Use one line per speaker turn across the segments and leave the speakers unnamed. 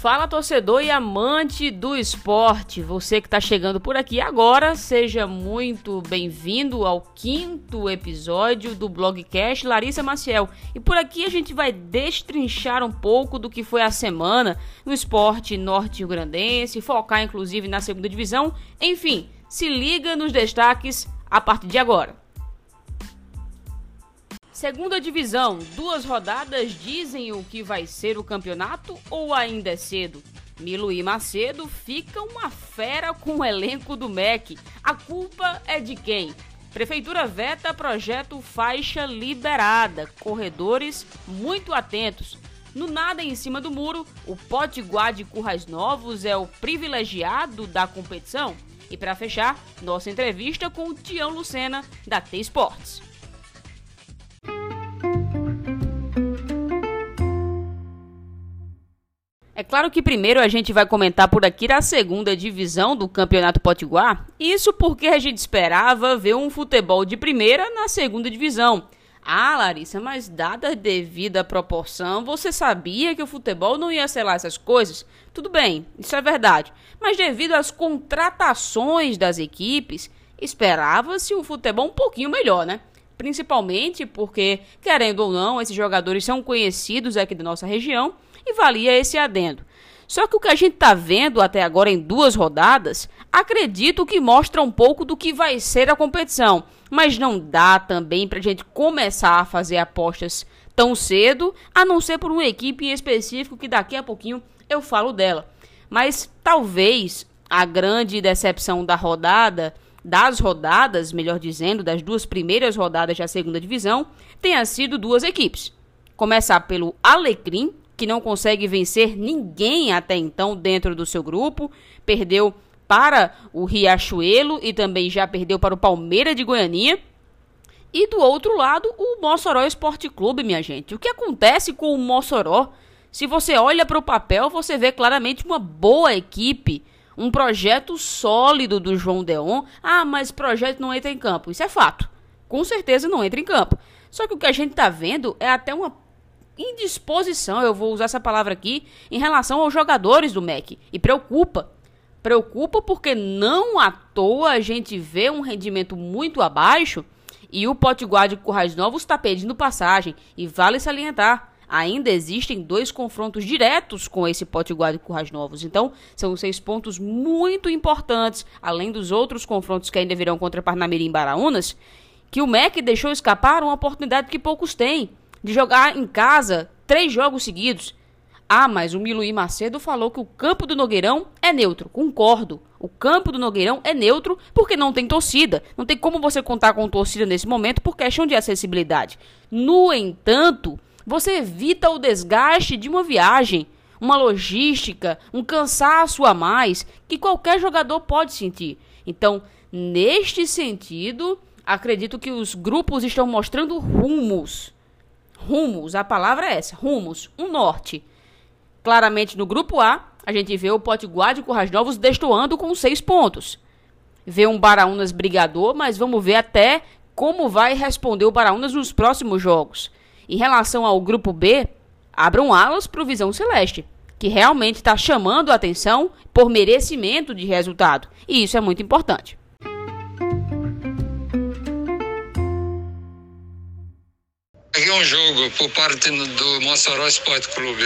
Fala torcedor e amante do esporte, você que está chegando por aqui agora, seja muito bem-vindo ao quinto episódio do blogcast Larissa Maciel. E por aqui a gente vai destrinchar um pouco do que foi a semana no esporte norte-grandense, focar inclusive na segunda divisão. Enfim, se liga nos destaques a partir de agora. Segunda divisão, duas rodadas dizem o que vai ser o campeonato ou ainda é cedo? Milo e Macedo ficam uma fera com o elenco do MEC. A culpa é de quem? Prefeitura veta projeto faixa liberada. Corredores muito atentos. No nada em cima do muro, o Potiguar de Currais Novos é o privilegiado da competição. E para fechar, nossa entrevista com o Tião Lucena da T claro que primeiro a gente vai comentar por aqui a segunda divisão do Campeonato Potiguar. Isso porque a gente esperava ver um futebol de primeira na segunda divisão. Ah, Larissa, mas dada a devida proporção, você sabia que o futebol não ia lá essas coisas? Tudo bem, isso é verdade. Mas devido às contratações das equipes, esperava-se um futebol um pouquinho melhor, né? Principalmente porque, querendo ou não, esses jogadores são conhecidos aqui da nossa região e valia esse adendo. Só que o que a gente está vendo até agora em duas rodadas, acredito que mostra um pouco do que vai ser a competição, mas não dá também para a gente começar a fazer apostas tão cedo, a não ser por uma equipe em específico que daqui a pouquinho eu falo dela. Mas talvez a grande decepção da rodada, das rodadas, melhor dizendo, das duas primeiras rodadas da segunda divisão, tenha sido duas equipes. Começar pelo Alecrim, que não consegue vencer ninguém até então dentro do seu grupo, perdeu para o Riachuelo e também já perdeu para o Palmeiras de Goiânia. E do outro lado, o Mossoró Esporte Clube, minha gente. O que acontece com o Mossoró? Se você olha para o papel, você vê claramente uma boa equipe, um projeto sólido do João Deon. Ah, mas projeto não entra em campo. Isso é fato. Com certeza não entra em campo. Só que o que a gente está vendo é até uma indisposição, eu vou usar essa palavra aqui, em relação aos jogadores do MEC. E preocupa. Preocupa porque não à toa a gente vê um rendimento muito abaixo e o Potiguar de Currais Novos está pedindo passagem. E vale salientar, ainda existem dois confrontos diretos com esse Potiguar de Currais Novos. Então, são seis pontos muito importantes, além dos outros confrontos que ainda virão contra Parnamirim e Baraunas, que o MEC deixou escapar uma oportunidade que poucos têm de jogar em casa três jogos seguidos. Ah, mas o Miluí Macedo falou que o campo do Nogueirão é neutro. Concordo. O campo do Nogueirão é neutro porque não tem torcida. Não tem como você contar com torcida nesse momento por questão de acessibilidade. No entanto, você evita o desgaste de uma viagem, uma logística, um cansaço a mais que qualquer jogador pode sentir. Então, neste sentido, acredito que os grupos estão mostrando rumos rumos, a palavra é essa, rumos, um norte. Claramente no grupo A, a gente vê o Potiguar de Currais Novos destoando com seis pontos. Vê um Baraunas brigador, mas vamos ver até como vai responder o Baraunas nos próximos jogos. Em relação ao grupo B, abram alas para o Visão Celeste, que realmente está chamando a atenção por merecimento de resultado. E isso é muito importante.
Peguei um jogo por parte do Mossoró Esporte Clube.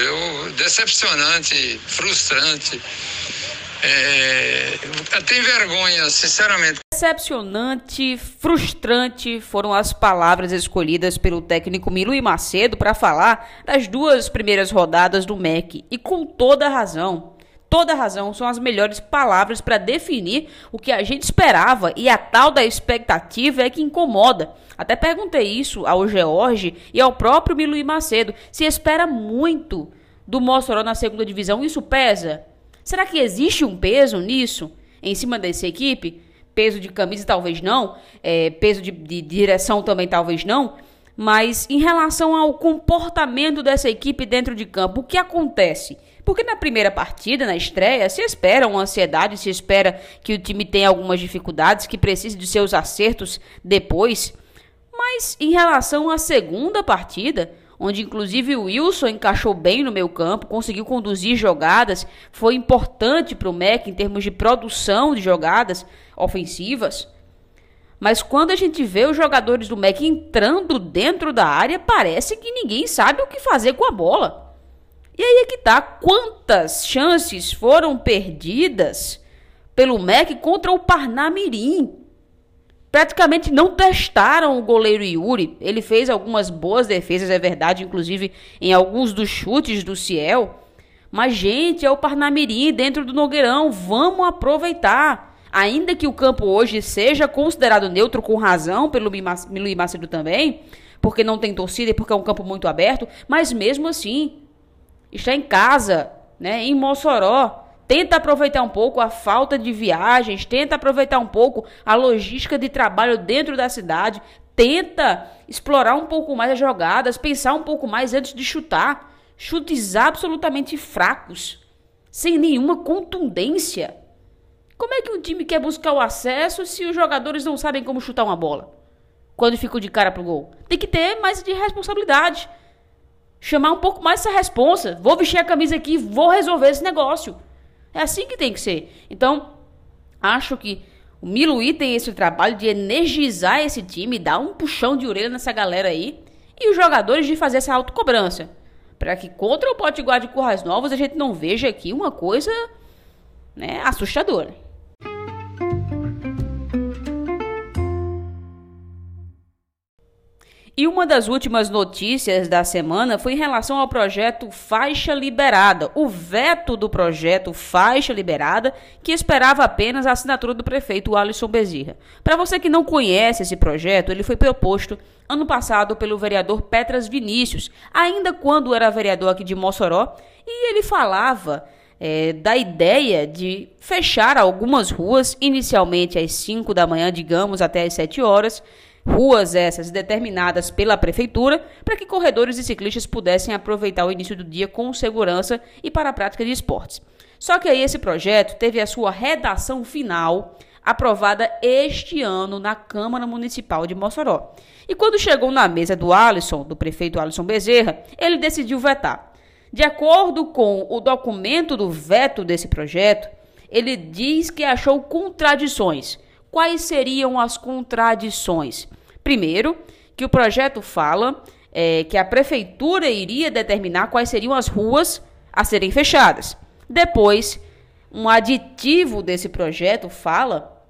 Decepcionante, frustrante. É, até vergonha, sinceramente.
Decepcionante, frustrante foram as palavras escolhidas pelo técnico Milo e Macedo para falar das duas primeiras rodadas do MEC. E com toda razão toda razão, são as melhores palavras para definir o que a gente esperava e a tal da expectativa é que incomoda. Até perguntei isso ao George e ao próprio Miluí Macedo. Se espera muito do Mossoró na segunda divisão, isso pesa? Será que existe um peso nisso, em cima dessa equipe? Peso de camisa talvez não, é, peso de, de direção também talvez não, mas em relação ao comportamento dessa equipe dentro de campo, o que acontece? Porque na primeira partida, na estreia, se espera uma ansiedade, se espera que o time tenha algumas dificuldades, que precise de seus acertos depois. Mas em relação à segunda partida, onde inclusive o Wilson encaixou bem no meio campo, conseguiu conduzir jogadas, foi importante para o MEC em termos de produção de jogadas ofensivas. Mas quando a gente vê os jogadores do MEC entrando dentro da área, parece que ninguém sabe o que fazer com a bola. E aí é que tá, quantas chances foram perdidas pelo MEC contra o Parnamirim? Praticamente não testaram o goleiro Yuri. Ele fez algumas boas defesas, é verdade, inclusive em alguns dos chutes do Ciel. Mas, gente, é o Parnamirim dentro do Nogueirão. Vamos aproveitar. Ainda que o campo hoje seja considerado neutro com razão pelo Luiz Macedo também, porque não tem torcida e porque é um campo muito aberto, mas mesmo assim, está em casa, né, em Mossoró, Tenta aproveitar um pouco a falta de viagens, tenta aproveitar um pouco a logística de trabalho dentro da cidade, tenta explorar um pouco mais as jogadas, pensar um pouco mais antes de chutar. Chutes absolutamente fracos, sem nenhuma contundência. Como é que um time quer buscar o acesso se os jogadores não sabem como chutar uma bola? Quando ficam de cara pro gol. Tem que ter mais de responsabilidade. Chamar um pouco mais essa responsa. Vou vestir a camisa aqui, vou resolver esse negócio. É assim que tem que ser. Então, acho que o Miluí tem esse trabalho de energizar esse time, dar um puxão de orelha nessa galera aí. E os jogadores de fazer essa autocobrança. Para que contra o Potiguar de Currais Novos a gente não veja aqui uma coisa né, assustadora. E uma das últimas notícias da semana foi em relação ao projeto Faixa Liberada, o veto do projeto Faixa Liberada, que esperava apenas a assinatura do prefeito Alisson Bezerra. Para você que não conhece esse projeto, ele foi proposto ano passado pelo vereador Petras Vinícius, ainda quando era vereador aqui de Mossoró, e ele falava é, da ideia de fechar algumas ruas, inicialmente às 5 da manhã, digamos, até às 7 horas Ruas essas determinadas pela prefeitura para que corredores e ciclistas pudessem aproveitar o início do dia com segurança e para a prática de esportes. Só que aí esse projeto teve a sua redação final aprovada este ano na Câmara Municipal de Mossoró. E quando chegou na mesa do Alisson, do prefeito Alisson Bezerra, ele decidiu vetar. De acordo com o documento do veto desse projeto, ele diz que achou contradições Quais seriam as contradições? Primeiro, que o projeto fala é, que a prefeitura iria determinar quais seriam as ruas a serem fechadas. Depois, um aditivo desse projeto fala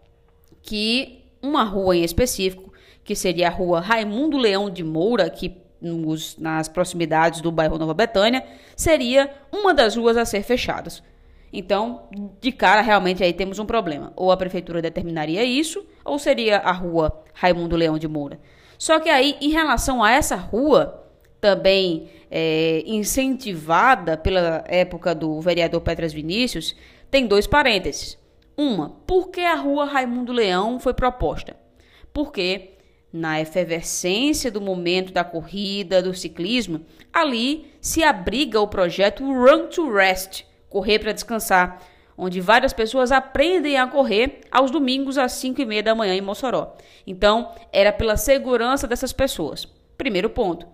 que uma rua em específico, que seria a rua Raimundo Leão de Moura, que nos, nas proximidades do bairro Nova Betânia, seria uma das ruas a ser fechadas. Então, de cara, realmente aí temos um problema. Ou a prefeitura determinaria isso, ou seria a rua Raimundo Leão de Moura. Só que aí, em relação a essa rua, também é, incentivada pela época do vereador Petras Vinícius, tem dois parênteses. Uma, por que a rua Raimundo Leão foi proposta? Porque na efervescência do momento da corrida, do ciclismo, ali se abriga o projeto Run to Rest, Correr para Descansar, onde várias pessoas aprendem a correr aos domingos às 5 e meia da manhã em Mossoró. Então, era pela segurança dessas pessoas. Primeiro ponto.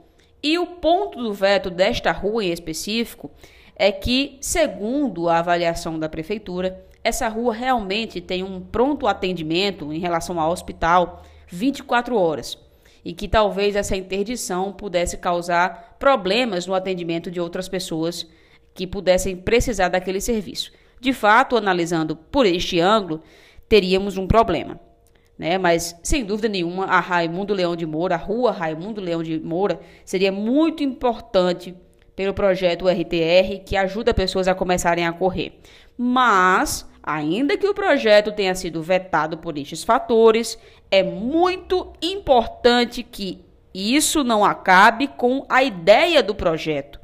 E o ponto do veto desta rua em específico é que, segundo a avaliação da prefeitura, essa rua realmente tem um pronto atendimento em relação ao hospital 24 horas e que talvez essa interdição pudesse causar problemas no atendimento de outras pessoas que pudessem precisar daquele serviço. De fato, analisando por este ângulo, teríamos um problema. Né? Mas, sem dúvida nenhuma, a Raimundo Leão de Moura, a rua Raimundo Leão de Moura, seria muito importante pelo projeto RTR, que ajuda pessoas a começarem a correr. Mas, ainda que o projeto tenha sido vetado por estes fatores, é muito importante que isso não acabe com a ideia do projeto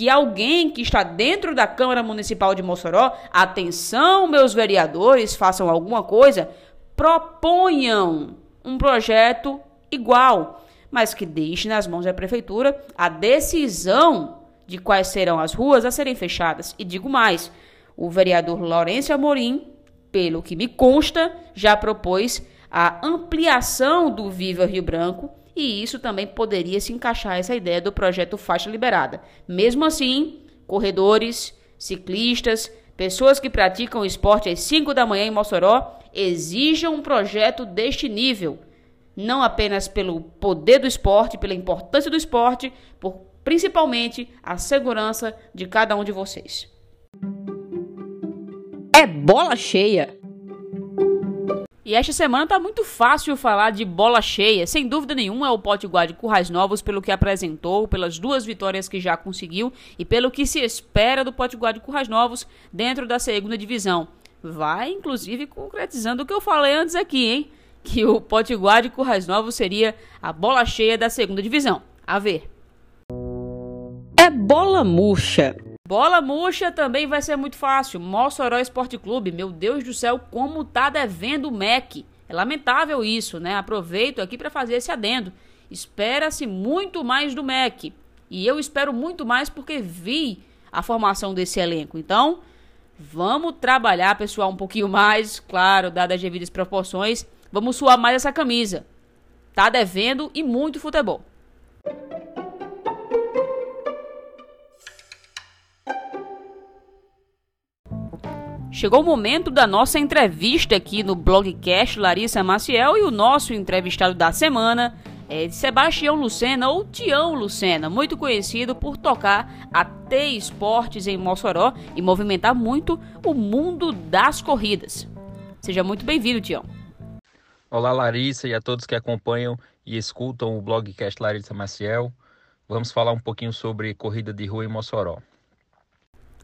que alguém que está dentro da Câmara Municipal de Mossoró, atenção, meus vereadores, façam alguma coisa, proponham um projeto igual, mas que deixe nas mãos da prefeitura a decisão de quais serão as ruas a serem fechadas. E digo mais, o vereador Lourenço Amorim, pelo que me consta, já propôs a ampliação do Viva Rio Branco e isso também poderia se encaixar essa ideia do projeto Faixa Liberada. Mesmo assim, corredores, ciclistas, pessoas que praticam esporte às 5 da manhã em Mossoró exijam um projeto deste nível, não apenas pelo poder do esporte, pela importância do esporte, por principalmente a segurança de cada um de vocês.
É bola cheia.
E esta semana tá muito fácil falar de bola cheia. Sem dúvida nenhuma é o Potiguar de Currais Novos pelo que apresentou, pelas duas vitórias que já conseguiu e pelo que se espera do Potiguar de Currais Novos dentro da segunda divisão. Vai, inclusive, concretizando o que eu falei antes aqui, hein? Que o Potiguar de Currais Novos seria a bola cheia da segunda divisão. A ver.
É bola murcha.
Bola murcha também vai ser muito fácil. Mossoró Esporte Clube, meu Deus do céu, como tá devendo o MEC. É lamentável isso, né? Aproveito aqui para fazer esse adendo. Espera-se muito mais do MEC. E eu espero muito mais porque vi a formação desse elenco. Então, vamos trabalhar, pessoal, um pouquinho mais, claro, dadas as devidas proporções. Vamos suar mais essa camisa. Tá devendo e muito futebol. Chegou o momento da nossa entrevista aqui no blogcast Larissa Maciel e o nosso entrevistado da semana é Sebastião Lucena ou Tião Lucena, muito conhecido por tocar a T Esportes em Mossoró e movimentar muito o mundo das corridas. Seja muito bem-vindo, Tião.
Olá, Larissa e a todos que acompanham e escutam o blogcast Larissa Maciel. Vamos falar um pouquinho sobre corrida de rua em Mossoró.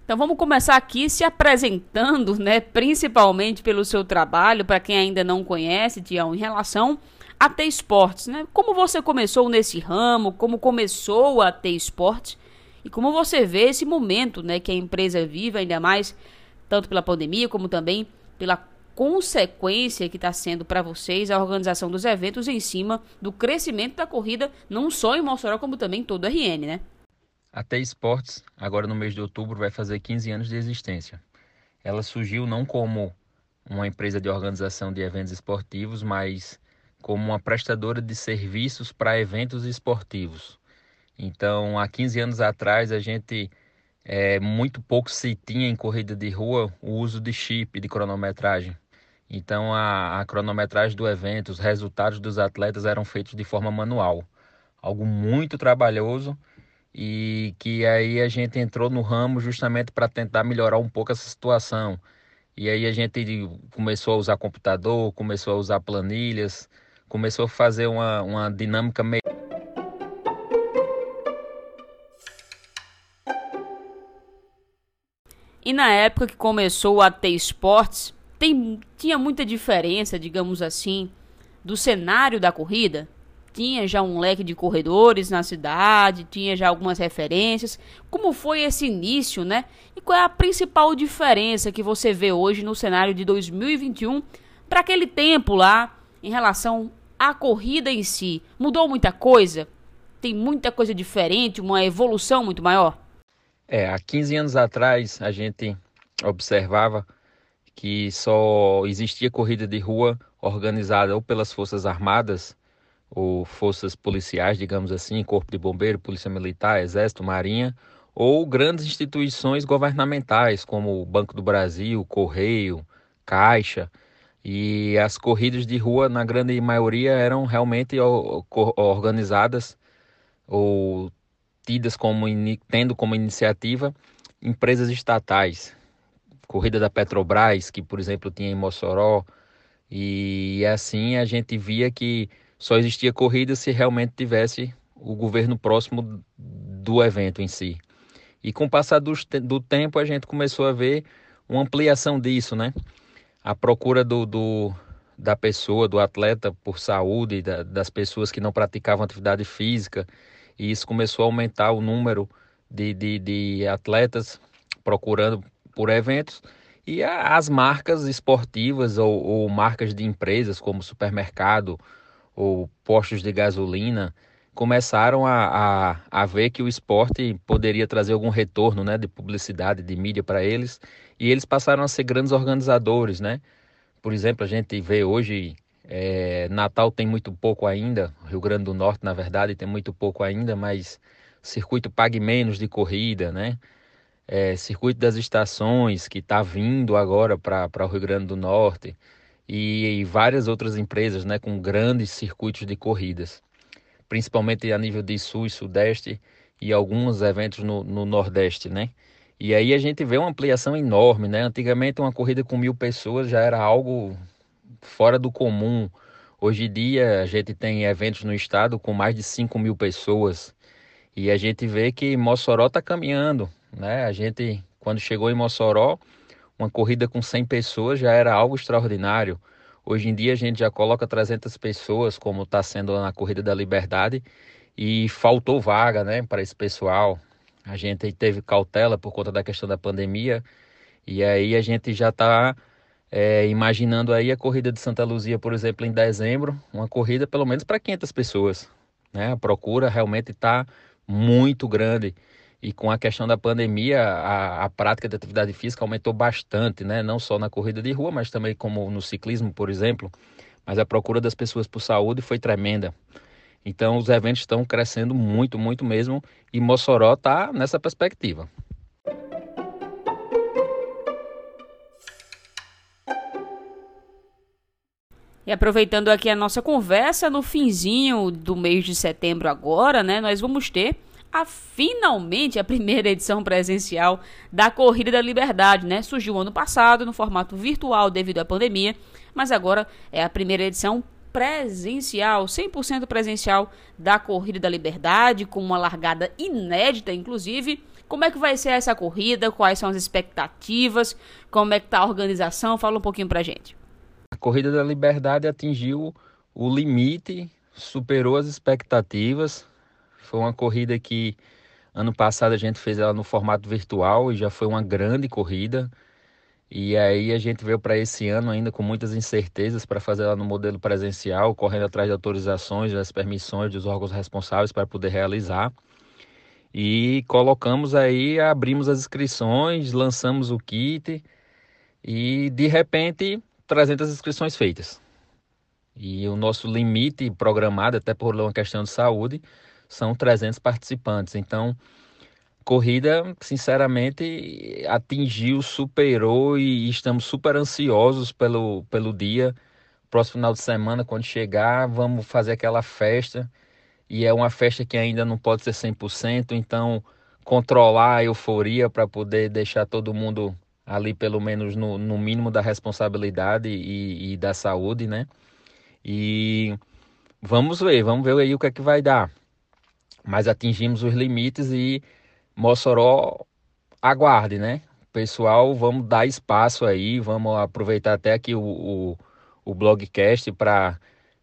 Então vamos começar aqui se apresentando, né, principalmente pelo seu trabalho, para quem ainda não conhece, Tião, em relação a T Esportes, né? Como você começou nesse ramo, como começou a T Esportes e como você vê esse momento, né, que a empresa vive, ainda mais tanto pela pandemia como também pela consequência que está sendo para vocês a organização dos eventos em cima do crescimento da corrida, não só em Mossoró, como também todo o RN, né?
A T Sports, agora no mês de outubro, vai fazer 15 anos de existência. Ela surgiu não como uma empresa de organização de eventos esportivos, mas como uma prestadora de serviços para eventos esportivos. Então, há 15 anos atrás, a gente é, muito pouco se tinha em corrida de rua o uso de chip, de cronometragem. Então, a, a cronometragem do evento, os resultados dos atletas eram feitos de forma manual. Algo muito trabalhoso e que aí a gente entrou no ramo justamente para tentar melhorar um pouco essa situação. E aí a gente começou a usar computador, começou a usar planilhas, começou a fazer uma, uma dinâmica meio.
E na época que começou a ter esportes, tem, tinha muita diferença, digamos assim, do cenário da corrida? Tinha já um leque de corredores na cidade, tinha já algumas referências. Como foi esse início, né? E qual é a principal diferença que você vê hoje no cenário de 2021 para aquele tempo lá em relação à corrida em si? Mudou muita coisa? Tem muita coisa diferente, uma evolução muito maior?
É, há 15 anos atrás a gente observava que só existia corrida de rua organizada ou pelas Forças Armadas ou forças policiais, digamos assim, Corpo de Bombeiro, Polícia Militar, Exército, Marinha, ou grandes instituições governamentais, como o Banco do Brasil, Correio, Caixa. E as corridas de rua, na grande maioria, eram realmente organizadas ou tidas como tendo como iniciativa empresas estatais. Corrida da Petrobras, que por exemplo tinha em Mossoró, e assim a gente via que só existia corrida se realmente tivesse o governo próximo do evento em si. E com o passar do, do tempo, a gente começou a ver uma ampliação disso, né? A procura do, do da pessoa, do atleta por saúde, da, das pessoas que não praticavam atividade física, e isso começou a aumentar o número de, de, de atletas procurando por eventos, e as marcas esportivas ou, ou marcas de empresas como supermercado, ou postos de gasolina começaram a, a, a ver que o esporte poderia trazer algum retorno né, de publicidade, de mídia para eles, e eles passaram a ser grandes organizadores. Né? Por exemplo, a gente vê hoje É, Natal tem muito pouco ainda, Rio Grande do Norte, na verdade, tem muito pouco ainda, mas circuito pague menos de corrida, né? É, circuito das estações que está vindo agora para o Rio Grande do Norte e, várias outras empresas né, com grandes circuitos de corridas, principalmente a nível de Sul e Sudeste e alguns eventos no, no Nordeste, né? E aí a gente vê uma ampliação enorme, né? Antigamente uma corrida com mil pessoas já era algo fora do comum. Hoje em dia a gente tem eventos no estado com mais de 5 mil pessoas e a gente vê que Mossoró está caminhando, né? A gente, quando chegou em Mossoró, uma corrida com 100 pessoas já era algo extraordinário. Hoje em dia a gente já coloca 300 pessoas, como está sendo na Corrida da Liberdade, e faltou vaga né, para esse pessoal. A gente teve cautela por conta da questão da pandemia, e aí a gente já está é, imaginando aí a corrida de Santa Luzia, por exemplo, em dezembro, uma corrida pelo menos para 500 pessoas. Né? A procura realmente está muito grande. E com a questão da pandemia, a, a prática de atividade física aumentou bastante, né? Não só na corrida de rua, mas também como no ciclismo, por exemplo. Mas a procura das pessoas por saúde foi tremenda. Então os eventos estão crescendo muito, muito mesmo. E Mossoró está nessa perspectiva.
E aproveitando aqui a nossa conversa, no finzinho do mês de setembro agora, né, nós vamos ter a finalmente a primeira edição presencial da Corrida da Liberdade, né? Surgiu ano passado no formato virtual devido à pandemia, mas agora é a primeira edição presencial, 100% presencial da Corrida da Liberdade, com uma largada inédita, inclusive. Como é que vai ser essa corrida? Quais são as expectativas? Como é que tá a organização? Fala um pouquinho pra gente.
A Corrida da Liberdade atingiu o limite, superou as expectativas, foi uma corrida que ano passado a gente fez ela no formato virtual e já foi uma grande corrida. E aí a gente veio para esse ano ainda com muitas incertezas para fazer ela no modelo presencial, correndo atrás de autorizações, das permissões dos órgãos responsáveis para poder realizar. E colocamos aí, abrimos as inscrições, lançamos o kit e de repente 300 inscrições feitas. E o nosso limite programado, até por uma questão de saúde, são 300 participantes. Então, corrida, sinceramente, atingiu, superou e estamos super ansiosos pelo, pelo dia. Próximo final de semana, quando chegar, vamos fazer aquela festa. E é uma festa que ainda não pode ser 100%, então controlar a euforia para poder deixar todo mundo ali, pelo menos no, no mínimo da responsabilidade e, e da saúde, né? E vamos ver, vamos ver aí o que é que vai dar mas atingimos os limites e Mossoró aguarde, né? Pessoal, vamos dar espaço aí, vamos aproveitar até aqui o, o, o blogcast para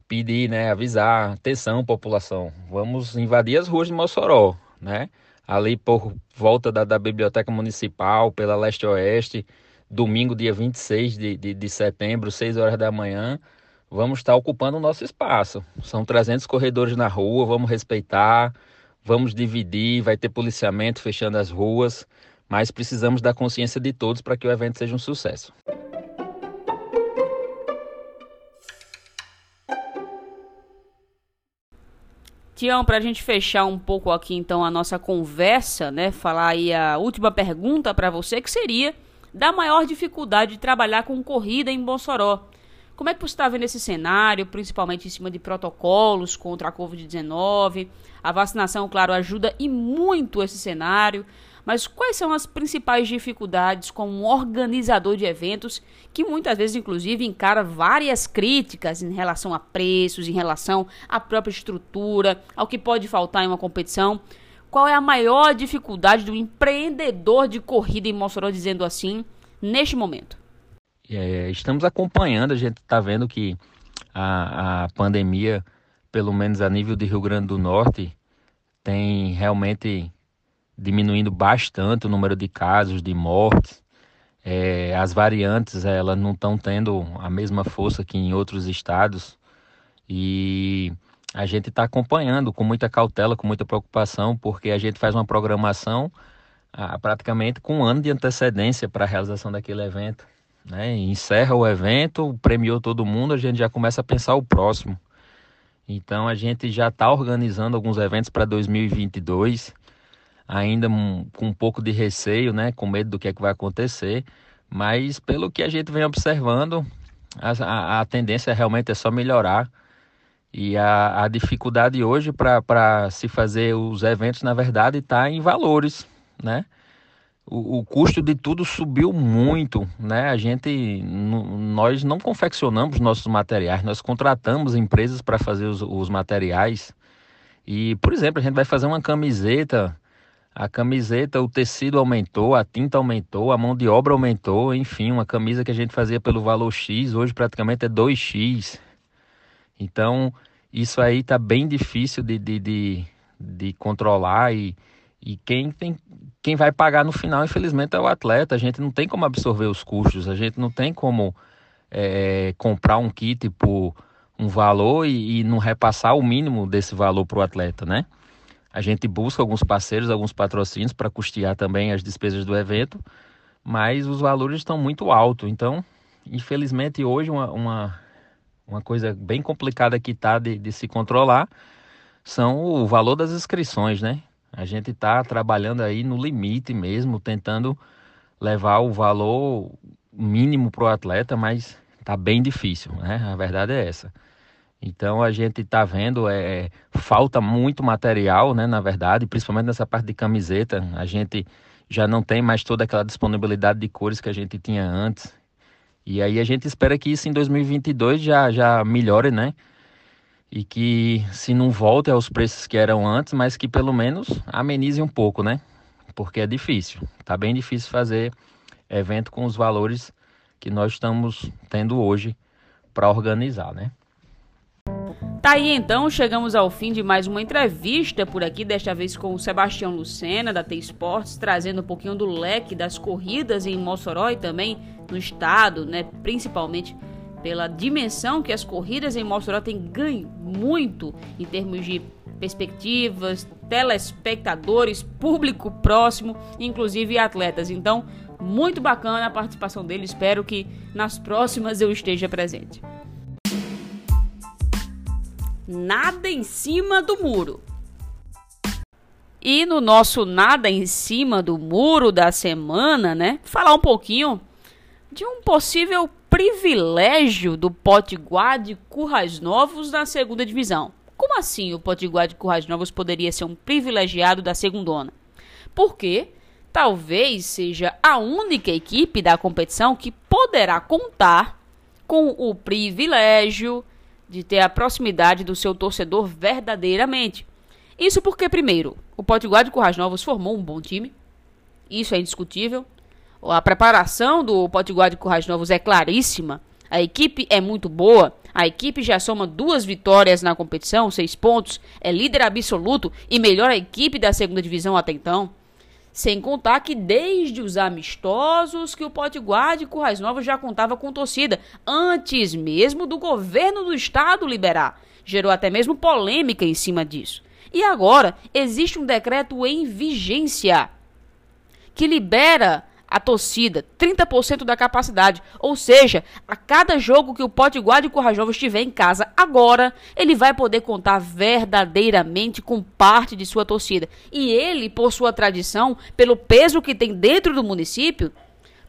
pedir, né, avisar, atenção população, vamos invadir as ruas de Mossoró, né? Ali por volta da, da Biblioteca Municipal, pela leste-oeste, domingo, dia 26 de, de, de setembro, 6 horas da manhã, vamos estar ocupando o nosso espaço. São 300 corredores na rua, vamos respeitar, vamos dividir, vai ter policiamento fechando as ruas, mas precisamos da consciência de todos para que o evento seja um sucesso.
Tião, para a gente fechar um pouco aqui então a nossa conversa, né, falar aí a última pergunta para você, que seria da maior dificuldade de trabalhar com corrida em Mossoró. Como é que você está vendo esse cenário, principalmente em cima de protocolos contra a Covid-19? A vacinação, claro, ajuda e muito esse cenário. Mas quais são as principais dificuldades como organizador de eventos que muitas vezes, inclusive, encara várias críticas em relação a preços, em relação à própria estrutura, ao que pode faltar em uma competição? Qual é a maior dificuldade do empreendedor de corrida em Mossoró, dizendo assim, neste momento?
É, estamos acompanhando, a gente está vendo que a, a pandemia, pelo menos a nível de Rio Grande do Norte, tem realmente diminuindo bastante o número de casos, de mortes. É, as variantes elas não estão tendo a mesma força que em outros estados e a gente está acompanhando com muita cautela, com muita preocupação, porque a gente faz uma programação ah, praticamente com um ano de antecedência para a realização daquele evento. Né? Encerra o evento, premiou todo mundo, a gente já começa a pensar o próximo. Então a gente já está organizando alguns eventos para 2022, ainda com um pouco de receio, né? com medo do que, é que vai acontecer. Mas pelo que a gente vem observando, a, a, a tendência realmente é só melhorar. E a, a dificuldade hoje para se fazer os eventos, na verdade, está em valores, né? O, custo de tudo subiu muito, né? A gente, nós não confeccionamos nossos materiais, nós contratamos empresas para fazer os, os materiais. E, por exemplo, a gente vai fazer uma camiseta, a camiseta, o tecido aumentou, a tinta aumentou, a mão de obra aumentou, enfim, uma camisa que a gente fazia pelo valor X, hoje praticamente é 2X. Então, isso aí está bem difícil de, de, de, de controlar e, e quem, tem, quem vai pagar no final, infelizmente, é o atleta. A gente não tem como absorver os custos, a gente não tem como é, comprar um kit por um valor e, e não repassar o mínimo desse valor para o atleta, né? A gente busca alguns parceiros, alguns patrocínios para custear também as despesas do evento, mas os valores estão muito altos. Então, infelizmente, hoje uma, uma uma coisa bem complicada que está de, de, se controlar são o valor das inscrições, né? A gente está trabalhando aí no limite mesmo, tentando levar o valor mínimo para o atleta, mas está bem difícil, né? A verdade é essa. Então a gente está vendo, é, falta muito material, né? Na verdade, principalmente nessa parte de camiseta, a gente já não tem mais toda aquela disponibilidade de cores que a gente tinha antes. E aí a gente espera que isso em 2022 já, já melhore, né? E que se não volte aos preços que eram antes, mas que pelo menos amenize um pouco, né? Porque é difícil. Tá bem difícil fazer evento com os valores que nós estamos tendo hoje para organizar, né?
Tá aí então, chegamos ao fim de mais uma entrevista por aqui, desta vez com o Sebastião Lucena, da T-Sports, trazendo um pouquinho do leque das corridas em Mossoró e também no estado, né, principalmente pela dimensão que as corridas em Mossoró têm ganho muito em termos de perspectivas, telespectadores, público próximo, inclusive atletas. Então, muito bacana a participação dele. Espero que nas próximas eu esteja presente nada em cima do muro. E no nosso nada em cima do muro da semana, né? Falar um pouquinho de um possível privilégio do Potiguar de Currais Novos na segunda divisão. Como assim o Potiguar de Currais Novos poderia ser um privilegiado da segundona? Porque talvez seja a única equipe da competição que poderá contar com o privilégio de ter a proximidade do seu torcedor verdadeiramente. Isso porque, primeiro, o Potiguar de Currais Novos formou um bom time. Isso é indiscutível. A preparação do Potiguar de Currais Novos é claríssima. A equipe é muito boa. A equipe já soma duas vitórias na competição, seis pontos, é líder absoluto e melhor a equipe da segunda divisão até então. Sem contar que desde os amistosos que o Potiguar de Currais Novos já contava com torcida, antes mesmo do governo do estado liberar. Gerou até mesmo polêmica em cima disso. E agora existe um decreto em vigência que libera a torcida, 30% da capacidade. Ou seja, a cada jogo que o Potiguar de Corrajovo estiver em casa agora, ele vai poder contar verdadeiramente com parte de sua torcida. E ele, por sua tradição, pelo peso que tem dentro do município,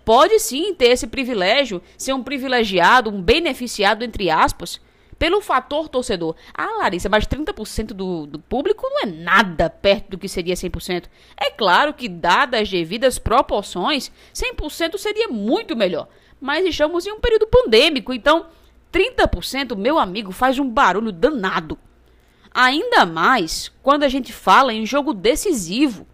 pode sim ter esse privilégio, ser um privilegiado, um beneficiado, entre aspas, pelo fator torcedor. Ah, Larissa, mas 30% do, do público não é nada perto do que seria 100%. É claro que, dadas as devidas proporções, 100% seria muito melhor. Mas estamos em um período pandêmico, então 30%, meu amigo, faz um barulho danado. Ainda mais quando a gente fala em jogo decisivo.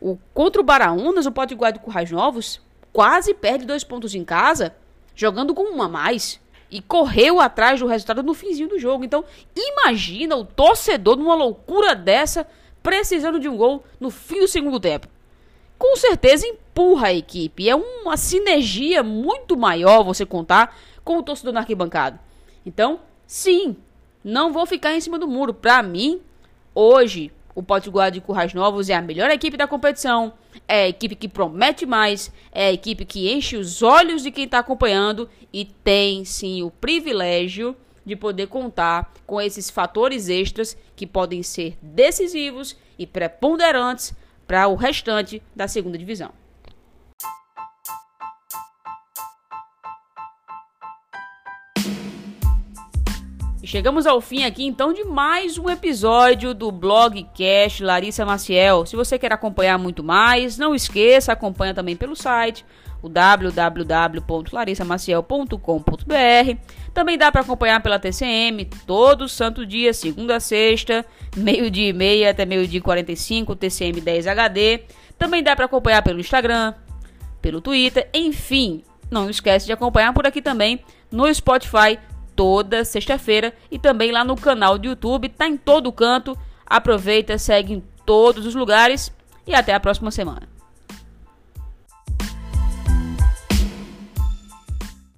O, contra o Baraunas, o Potiguar de Currais Novos quase perde dois pontos em casa, jogando com um a mais e correu atrás do resultado no finzinho do jogo. Então, imagina o torcedor numa loucura dessa, precisando de um gol no fim do segundo tempo. Com certeza empurra a equipe. É uma sinergia muito maior você contar com o torcedor na arquibancada. Então, sim, não vou ficar em cima do muro. Para mim, hoje, O Potiguar de Currais Novos é a melhor equipe da competição, é a equipe que promete mais, é a equipe que enche os olhos de quem está acompanhando e tem sim o privilégio de poder contar com esses fatores extras que podem ser decisivos e preponderantes para o restante da segunda divisão. Chegamos ao fim aqui então de mais um episódio do blogcast Larissa Maciel. Se você quer acompanhar muito mais, não esqueça, acompanha também pelo site o www.larissamaciel.com.br. Também dá para acompanhar pela TCM todo santo dia, segunda a sexta, meio-dia e meia até meio-dia e 45, TCM 10 HD. Também dá para acompanhar pelo Instagram, pelo Twitter, enfim. Não esquece de acompanhar por aqui também no Spotify toda sexta-feira e também lá no canal do YouTube, tá em todo canto. Aproveita, segue em todos os lugares e até a próxima semana.